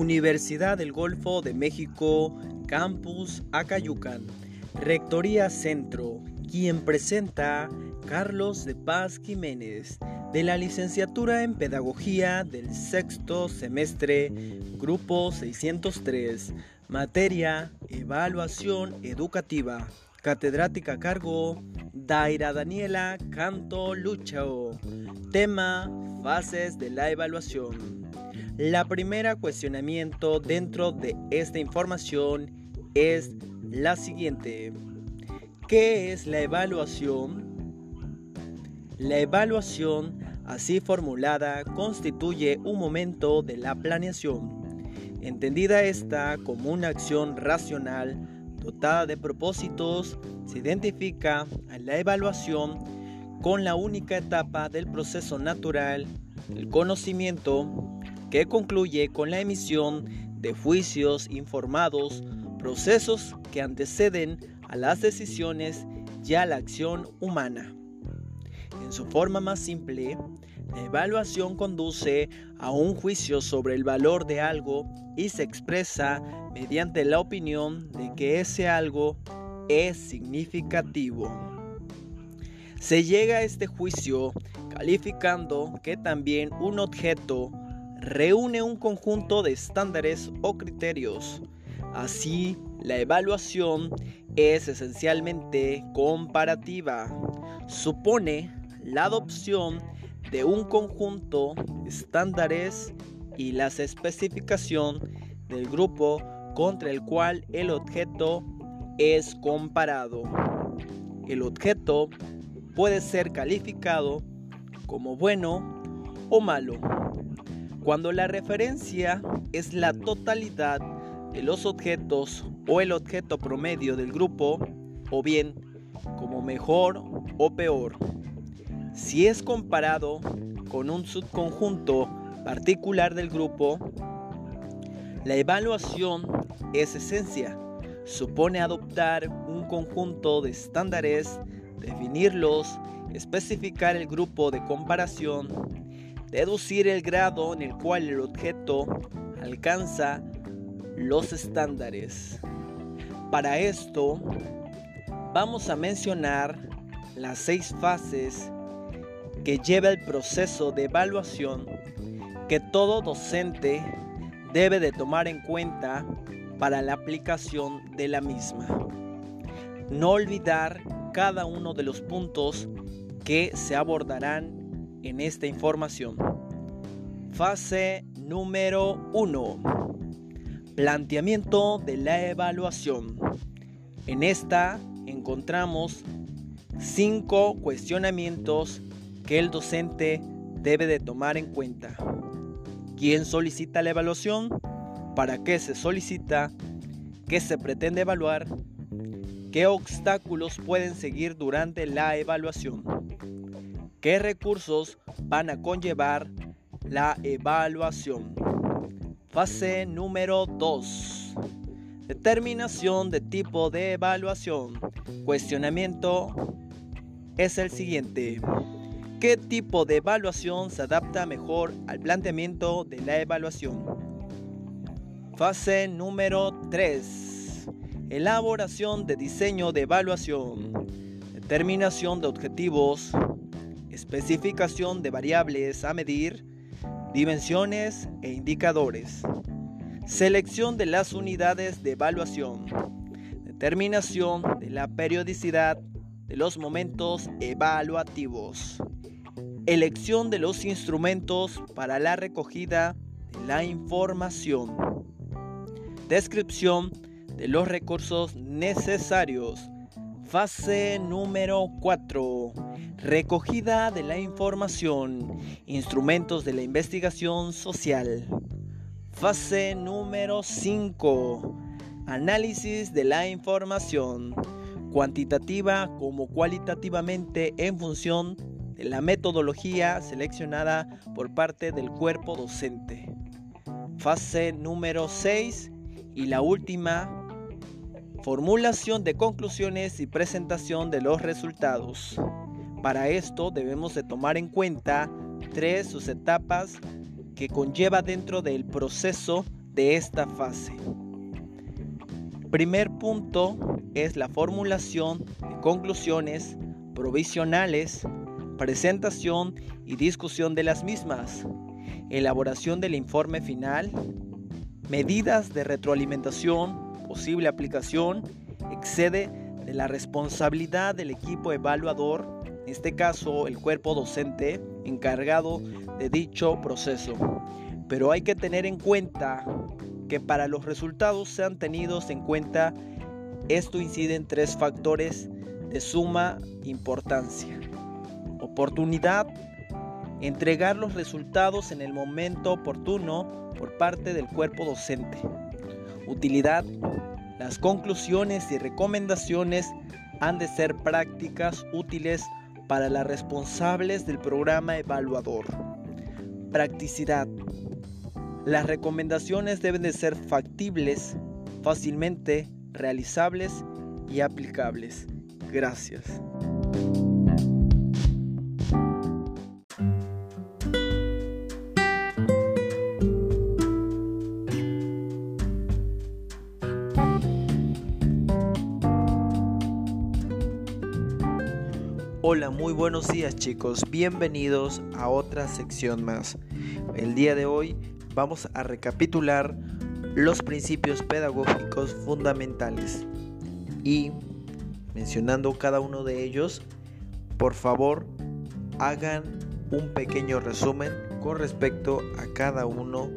Universidad del Golfo de México, Campus Acayucan, Rectoría Centro, quien presenta Carlos de Paz Jiménez, de la licenciatura en Pedagogía del sexto semestre, Grupo 603, materia Evaluación Educativa, catedrática cargo Daira Daniela Canto Luchao, tema Fases de la Evaluación. La primera cuestionamiento dentro de esta información es la siguiente. ¿Qué es la evaluación? La evaluación, así formulada, constituye un momento de la planeación, entendida esta como una acción racional dotada de propósitos, se identifica a la evaluación con la única etapa del proceso natural, el conocimiento, que concluye con la emisión de juicios informados, procesos que anteceden a las decisiones y a la acción humana. En su forma más simple, la evaluación conduce a un juicio sobre el valor de algo y se expresa mediante la opinión de que ese algo es significativo. Se llega a este juicio calificando que también un objeto reúne un conjunto de estándares o criterios. Así, la evaluación es esencialmente comparativa. Supone la adopción de un conjunto de estándares y la especificación del grupo contra el cual el objeto es comparado. El objeto puede ser calificado como bueno o malo cuando la referencia es la totalidad de los objetos o el objeto promedio del grupo, o bien como mejor o peor. Si es comparado con un subconjunto particular del grupo, la evaluación es esencia. Supone adoptar un conjunto de estándares, definirlos, especificar el grupo de comparación, deducir el grado en el cual el objeto alcanza los estándares. Para esto, vamos a mencionar las seis fases que lleva el proceso de evaluación que todo docente debe de tomar en cuenta para la aplicación de la misma. No olvidar cada uno de los puntos que se abordarán en esta información. Fase número 1. Planteamiento de la evaluación. En esta encontramos cinco cuestionamientos que el docente debe de tomar en cuenta. ¿Quién solicita la evaluación? ¿Para qué se solicita? ¿Qué se pretende evaluar? ¿Qué obstáculos pueden seguir durante la evaluación? ¿Qué recursos van a conllevar la evaluación? Fase número 2. Determinación de tipo de evaluación. Cuestionamiento es el siguiente. ¿Qué tipo de evaluación se adapta mejor al planteamiento de la evaluación? Fase número 3. Elaboración de diseño de evaluación. Determinación de objetivos especificación de variables a medir, dimensiones e indicadores, selección de las unidades de evaluación, determinación de la periodicidad de los momentos evaluativos, elección de los instrumentos para la recogida de la información, descripción de los recursos necesarios, fase número 4 Recogida de la información, instrumentos de la investigación social. Fase número 5. Análisis de la información, cuantitativa como cualitativamente en función de la metodología seleccionada por parte del cuerpo docente. Fase número 6 y la última, formulación de conclusiones y presentación de los resultados. Para esto debemos de tomar en cuenta tres sus etapas que conlleva dentro del proceso de esta fase. Primer punto es la formulación de conclusiones provisionales, presentación y discusión de las mismas, elaboración del informe final, medidas de retroalimentación, posible aplicación, excede de la responsabilidad del equipo evaluador, en este caso el cuerpo docente encargado de dicho proceso. Pero hay que tener en cuenta que para los resultados sean tenidos en cuenta, esto incide en tres factores de suma importancia. Oportunidad, entregar los resultados en el momento oportuno por parte del cuerpo docente. Utilidad, las conclusiones y recomendaciones han de ser prácticas útiles para las responsables del programa evaluador. Practicidad. Las recomendaciones deben de ser factibles, fácilmente realizables y aplicables. Gracias. Muy buenos días chicos, bienvenidos a otra sección más. El día de hoy vamos a recapitular los principios pedagógicos fundamentales y mencionando cada uno de ellos, por favor hagan un pequeño resumen con respecto a cada uno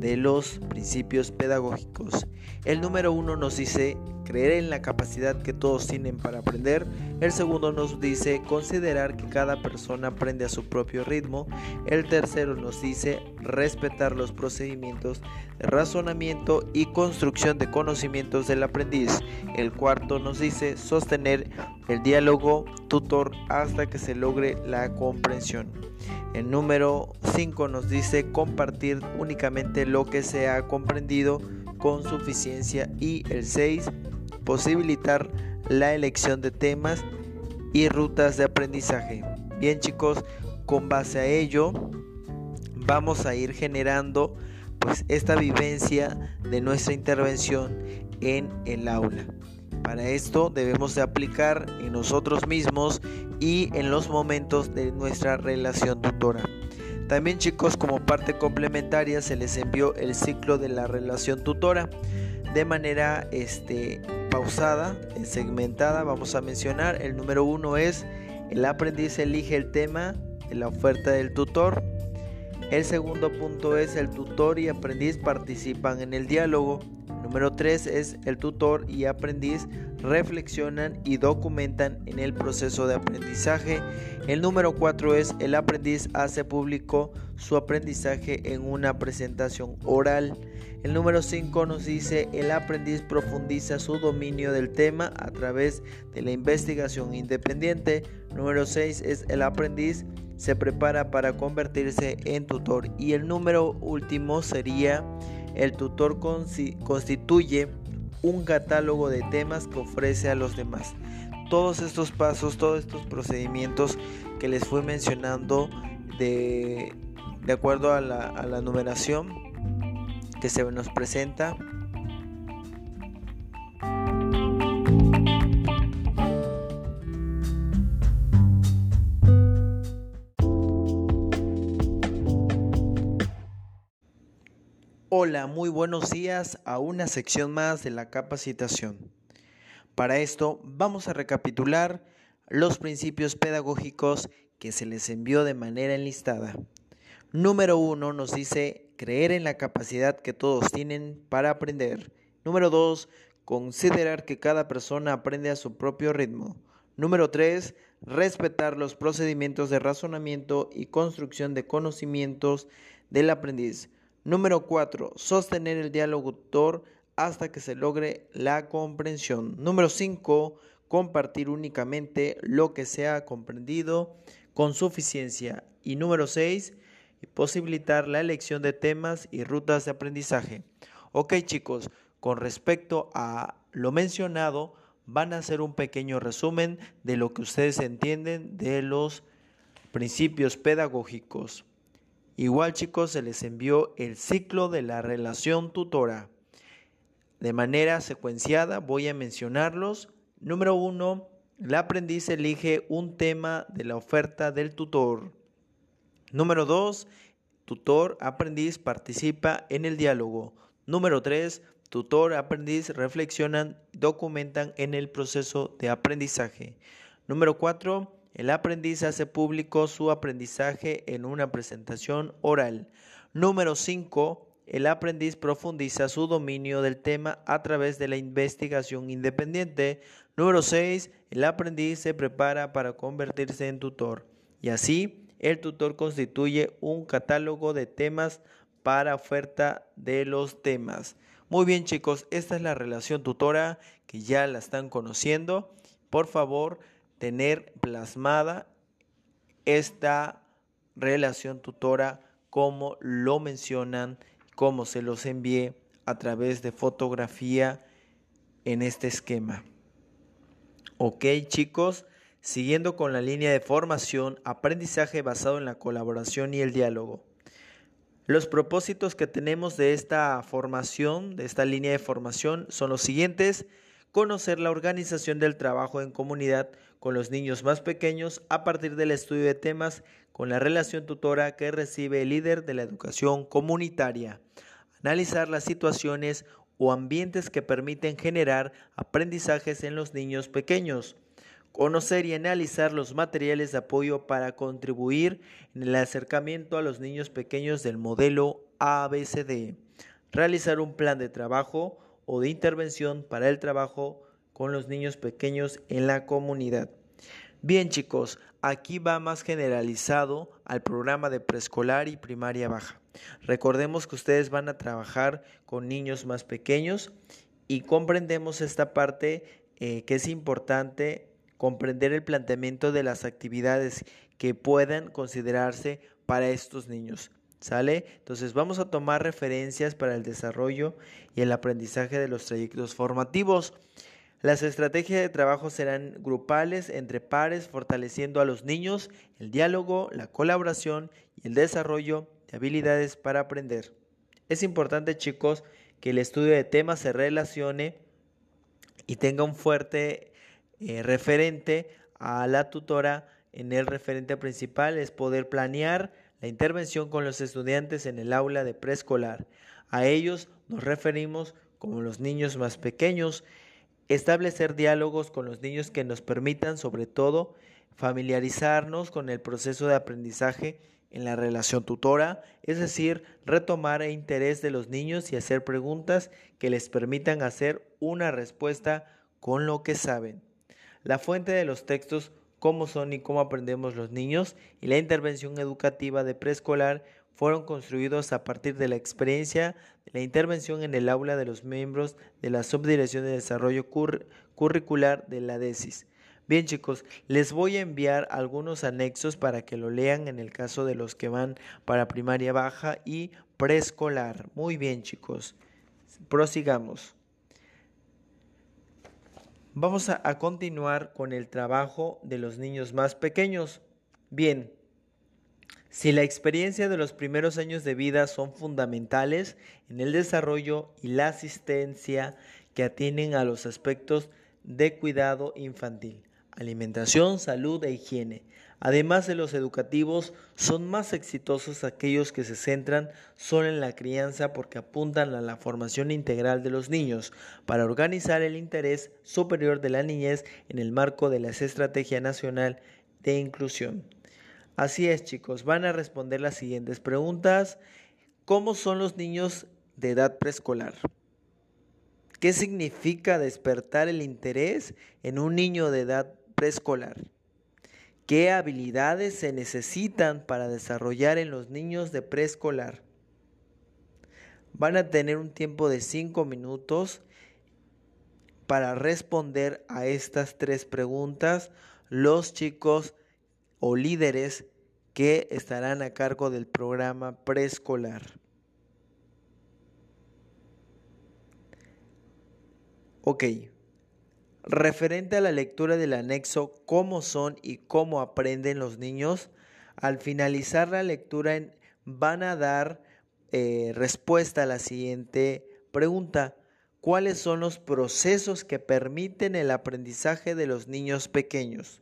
de los principios pedagógicos. El número uno nos dice creer en la capacidad que todos tienen para aprender. El segundo nos dice considerar que cada persona aprende a su propio ritmo. El tercero nos dice respetar los procedimientos de razonamiento y construcción de conocimientos del aprendiz. El cuarto nos dice sostener el diálogo tutor hasta que se logre la comprensión. El número 5 nos dice compartir únicamente lo que se ha comprendido con suficiencia y el 6 posibilitar la elección de temas y rutas de aprendizaje. Bien chicos, con base a ello vamos a ir generando pues esta vivencia de nuestra intervención en el aula. Para esto debemos de aplicar en nosotros mismos y en los momentos de nuestra relación tutora. También chicos como parte complementaria se les envió el ciclo de la relación tutora de manera este, pausada, segmentada. Vamos a mencionar el número uno es el aprendiz elige el tema de la oferta del tutor. El segundo punto es el tutor y aprendiz participan en el diálogo. Número 3 es el tutor y aprendiz reflexionan y documentan en el proceso de aprendizaje. El número 4 es el aprendiz hace público su aprendizaje en una presentación oral. El número 5 nos dice el aprendiz profundiza su dominio del tema a través de la investigación independiente. Número 6 es el aprendiz se prepara para convertirse en tutor. Y el número último sería el tutor constituye un catálogo de temas que ofrece a los demás. Todos estos pasos, todos estos procedimientos que les fui mencionando de, acuerdo a la numeración que se nos presenta Hola, muy buenos días a una sección más de la capacitación. Para esto vamos a recapitular los principios pedagógicos que se les envió de manera enlistada. Número uno nos dice creer en la capacidad que todos tienen para aprender. Número dos, considerar que cada persona aprende a su propio ritmo. Número tres, respetar los procedimientos de razonamiento y construcción de conocimientos del aprendiz. Número 4. Sostener el diálogo tutor hasta que se logre la comprensión. Número 5. Compartir únicamente lo que se ha comprendido con suficiencia. Y número 6. Posibilitar la elección de temas y rutas de aprendizaje. Ok chicos, con respecto a lo mencionado, van a hacer un pequeño resumen de lo que ustedes entienden de los principios pedagógicos. Igual chicos se les envió el ciclo de la relación tutora. De manera secuenciada voy a mencionarlos. Número uno, el aprendiz elige un tema de la oferta del tutor. Número dos, tutor aprendiz participa en el diálogo. Número tres, tutor aprendiz reflexionan, documentan en el proceso de aprendizaje. Número cuatro, el aprendiz hace público su aprendizaje en una presentación oral. Número cinco, el aprendiz profundiza su dominio del tema a través de la investigación independiente. Número 6. El aprendiz se prepara para convertirse en tutor. Y así, el tutor constituye un catálogo de temas para oferta de los temas. Muy bien chicos, esta es la relación tutora que ya la están conociendo. Por favor, tener plasmada esta relación tutora como lo mencionan como se los envié a través de fotografía en este esquema. Ok chicos, siguiendo con la línea de formación, aprendizaje basado en la colaboración y el diálogo. Los propósitos que tenemos de esta formación, de esta línea de formación, son los siguientes. Conocer la organización del trabajo en comunidad con los niños más pequeños a partir del estudio de temas con la relación tutora que recibe el líder de la educación comunitaria. Analizar las situaciones o ambientes que permiten generar aprendizajes en los niños pequeños. Conocer y analizar los materiales de apoyo para contribuir en el acercamiento a los niños pequeños del modelo ABCD. Realizar un plan de trabajo o de intervención para el trabajo con los niños pequeños en la comunidad. Bien chicos, aquí va más generalizado al programa de preescolar y primaria baja. Recordemos que ustedes van a trabajar con niños más pequeños y comprendemos esta parte eh, que es importante comprender el planteamiento de las actividades que puedan considerarse para estos niños. ¿Sale? Entonces vamos a tomar referencias para el desarrollo y el aprendizaje de los trayectos formativos. Las estrategias de trabajo serán grupales entre pares, fortaleciendo a los niños el diálogo, la colaboración y el desarrollo de habilidades para aprender. Es importante, chicos, que el estudio de temas se relacione y tenga un fuerte eh, referente a la tutora en el referente principal, es poder planear la intervención con los estudiantes en el aula de preescolar. A ellos nos referimos como los niños más pequeños establecer diálogos con los niños que nos permitan, sobre todo, familiarizarnos con el proceso de aprendizaje en la relación tutora, es decir, retomar el interés de los niños y hacer preguntas que les permitan hacer una respuesta con lo que saben. La fuente de los textos, cómo son y cómo aprendemos los niños, y la intervención educativa de preescolar fueron construidos a partir de la experiencia de la intervención en el aula de los miembros de la Subdirección de Desarrollo Curricular de la DESIS. Bien chicos, les voy a enviar algunos anexos para que lo lean en el caso de los que van para primaria baja y preescolar. Muy bien chicos, prosigamos. Vamos a, a continuar con el trabajo de los niños más pequeños. Bien, si la experiencia de los primeros años de vida son fundamentales en el desarrollo y la asistencia que atienden a los aspectos de cuidado infantil, alimentación, salud e higiene. Además de los educativos, son más exitosos aquellos que se centran solo en la crianza porque apuntan a la formación integral de los niños para organizar el interés superior de la niñez en el marco de la Estrategia Nacional de Inclusión. Así es, chicos, van a responder las siguientes preguntas. ¿Cómo son los niños de edad preescolar? ¿Qué significa despertar el interés en un niño de edad preescolar? ¿Qué habilidades se necesitan para desarrollar en los niños de preescolar? Van a tener un tiempo de 5 minutos para responder a estas tres preguntas los chicos o líderes que estarán a cargo del programa preescolar. Ok, referente a la lectura del anexo ¿Cómo son y cómo aprenden los niños? Al finalizar la lectura van a dar eh, respuesta a la siguiente pregunta. ¿Cuáles son los procesos que permiten el aprendizaje de los niños pequeños?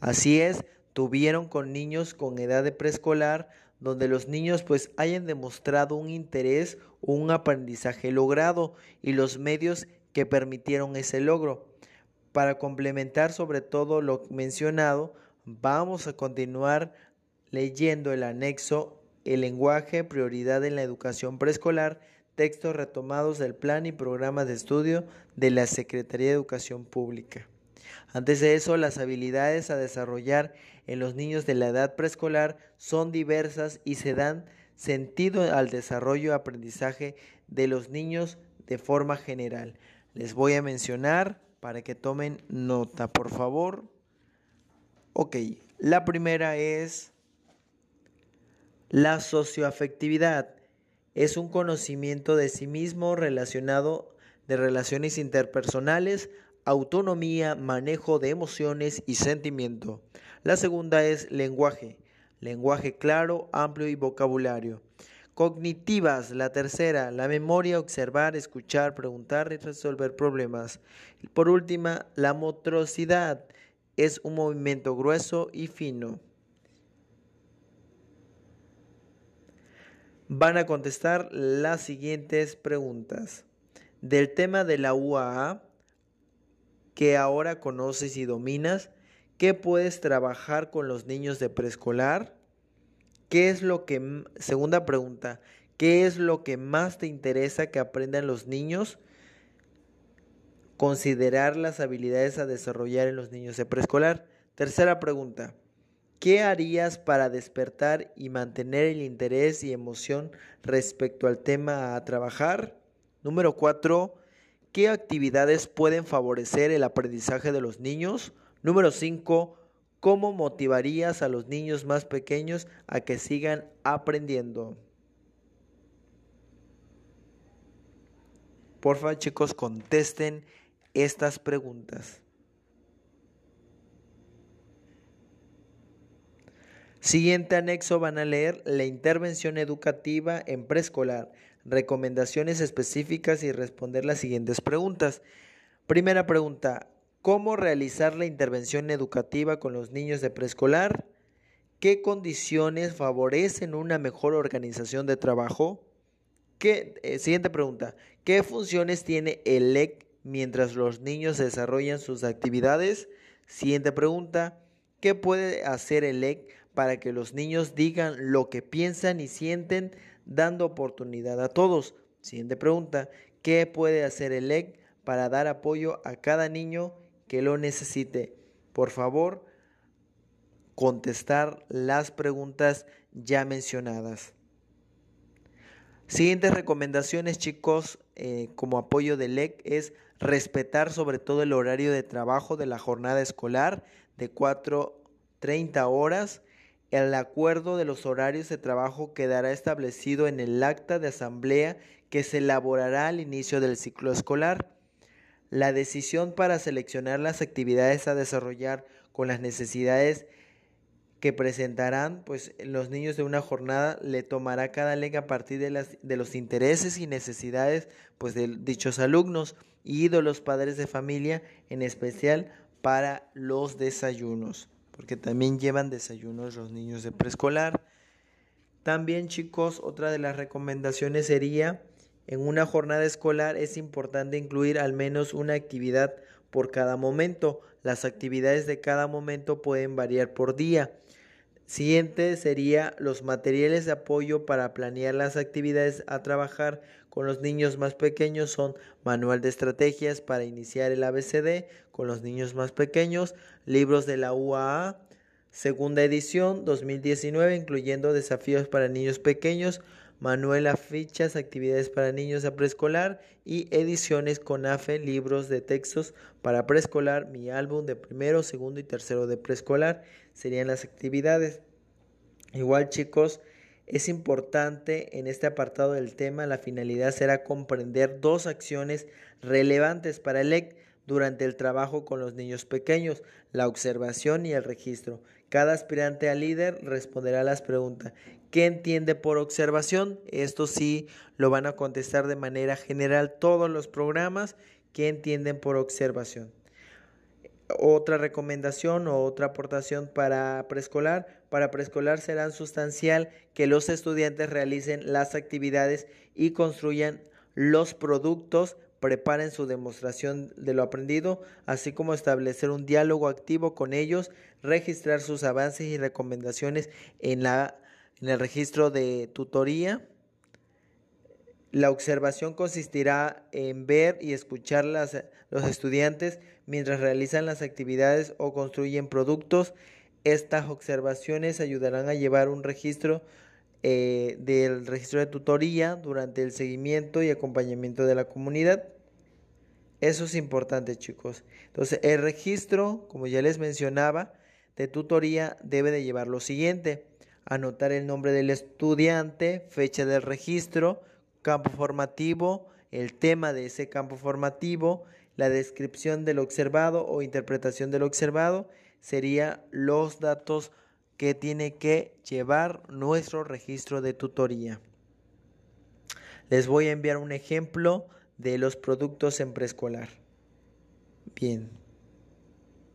Así es, tuvieron con niños con edad de preescolar, donde los niños pues hayan demostrado un interés un aprendizaje logrado y los medios que permitieron ese logro. Para complementar sobre todo lo mencionado, vamos a continuar leyendo el anexo El lenguaje, prioridad en la educación preescolar, textos retomados del plan y programa de estudio de la Secretaría de Educación Pública. Antes de eso, las habilidades a desarrollar en los niños de la edad preescolar son diversas y se dan sentido al desarrollo y aprendizaje de los niños de forma general. Les voy a mencionar para que tomen nota, por favor. Ok, la primera es la socioafectividad. Es un conocimiento de sí mismo relacionado de relaciones interpersonales, autonomía, manejo de emociones y sentimiento. La segunda es lenguaje, lenguaje claro, amplio y vocabulario. Cognitivas, la tercera, la memoria, observar, escuchar, preguntar y resolver problemas. Por última, la motricidad es un movimiento grueso y fino. Van a contestar las siguientes preguntas. Del tema de la UAA, que ahora conoces y dominas? ¿Qué puedes trabajar con los niños de preescolar? ¿Qué es lo que, segunda pregunta, ¿qué es lo que más te interesa que aprendan los niños? Considerar las habilidades a desarrollar en los niños de preescolar. Tercera pregunta, ¿qué harías para despertar y mantener el interés y emoción respecto al tema a trabajar? Número cuatro, ¿Qué actividades pueden favorecer el aprendizaje de los niños? Número 5. ¿Cómo motivarías a los niños más pequeños a que sigan aprendiendo? Porfa, chicos, contesten estas preguntas. Siguiente anexo van a leer la intervención educativa en preescolar recomendaciones específicas y responder las siguientes preguntas. Primera pregunta, ¿cómo realizar la intervención educativa con los niños de preescolar? ¿Qué condiciones favorecen una mejor organización de trabajo? ¿Qué, eh, siguiente pregunta, ¿qué funciones tiene el EC mientras los niños desarrollan sus actividades? Siguiente pregunta, ¿qué puede hacer el EC para que los niños digan lo que piensan y sienten dando oportunidad a todos. Siguiente pregunta, ¿qué puede hacer el EC para dar apoyo a cada niño que lo necesite? Por favor, contestar las preguntas ya mencionadas. Siguientes recomendaciones, chicos, eh, como apoyo del EC es respetar sobre todo el horario de trabajo de la jornada escolar de 4.30 horas el acuerdo de los horarios de trabajo quedará establecido en el acta de asamblea que se elaborará al inicio del ciclo escolar. La decisión para seleccionar las actividades a desarrollar con las necesidades que presentarán pues los niños de una jornada le tomará cada ley a partir de, las, de los intereses y necesidades pues de dichos alumnos y de los padres de familia en especial para los desayunos porque también llevan desayunos los niños de preescolar. También chicos, otra de las recomendaciones sería, en una jornada escolar es importante incluir al menos una actividad por cada momento. Las actividades de cada momento pueden variar por día. Siguiente sería los materiales de apoyo para planear las actividades a trabajar con los niños más pequeños son manual de estrategias para iniciar el ABCD con los niños más pequeños, libros de la UAA, segunda edición 2019 incluyendo desafíos para niños pequeños, manual a fichas, actividades para niños a preescolar y ediciones con AFE, libros de textos para preescolar, mi álbum de primero, segundo y tercero de preescolar serían las actividades. Igual chicos, es importante en este apartado del tema, la finalidad será comprender dos acciones relevantes para el EC durante el trabajo con los niños pequeños, la observación y el registro. Cada aspirante a líder responderá a las preguntas. ¿Qué entiende por observación? Esto sí lo van a contestar de manera general todos los programas. ¿Qué entienden por observación? Otra recomendación o otra aportación para preescolar. Para preescolar será sustancial que los estudiantes realicen las actividades y construyan los productos preparen su demostración de lo aprendido, así como establecer un diálogo activo con ellos, registrar sus avances y recomendaciones en, la, en el registro de tutoría. La observación consistirá en ver y escuchar las, los estudiantes mientras realizan las actividades o construyen productos. Estas observaciones ayudarán a llevar un registro eh, del registro de tutoría durante el seguimiento y acompañamiento de la comunidad. Eso es importante, chicos. Entonces, el registro, como ya les mencionaba, de tutoría debe de llevar lo siguiente. Anotar el nombre del estudiante, fecha del registro, campo formativo, el tema de ese campo formativo, la descripción del observado o interpretación del observado, serían los datos que tiene que llevar nuestro registro de tutoría. Les voy a enviar un ejemplo de los productos en preescolar. Bien.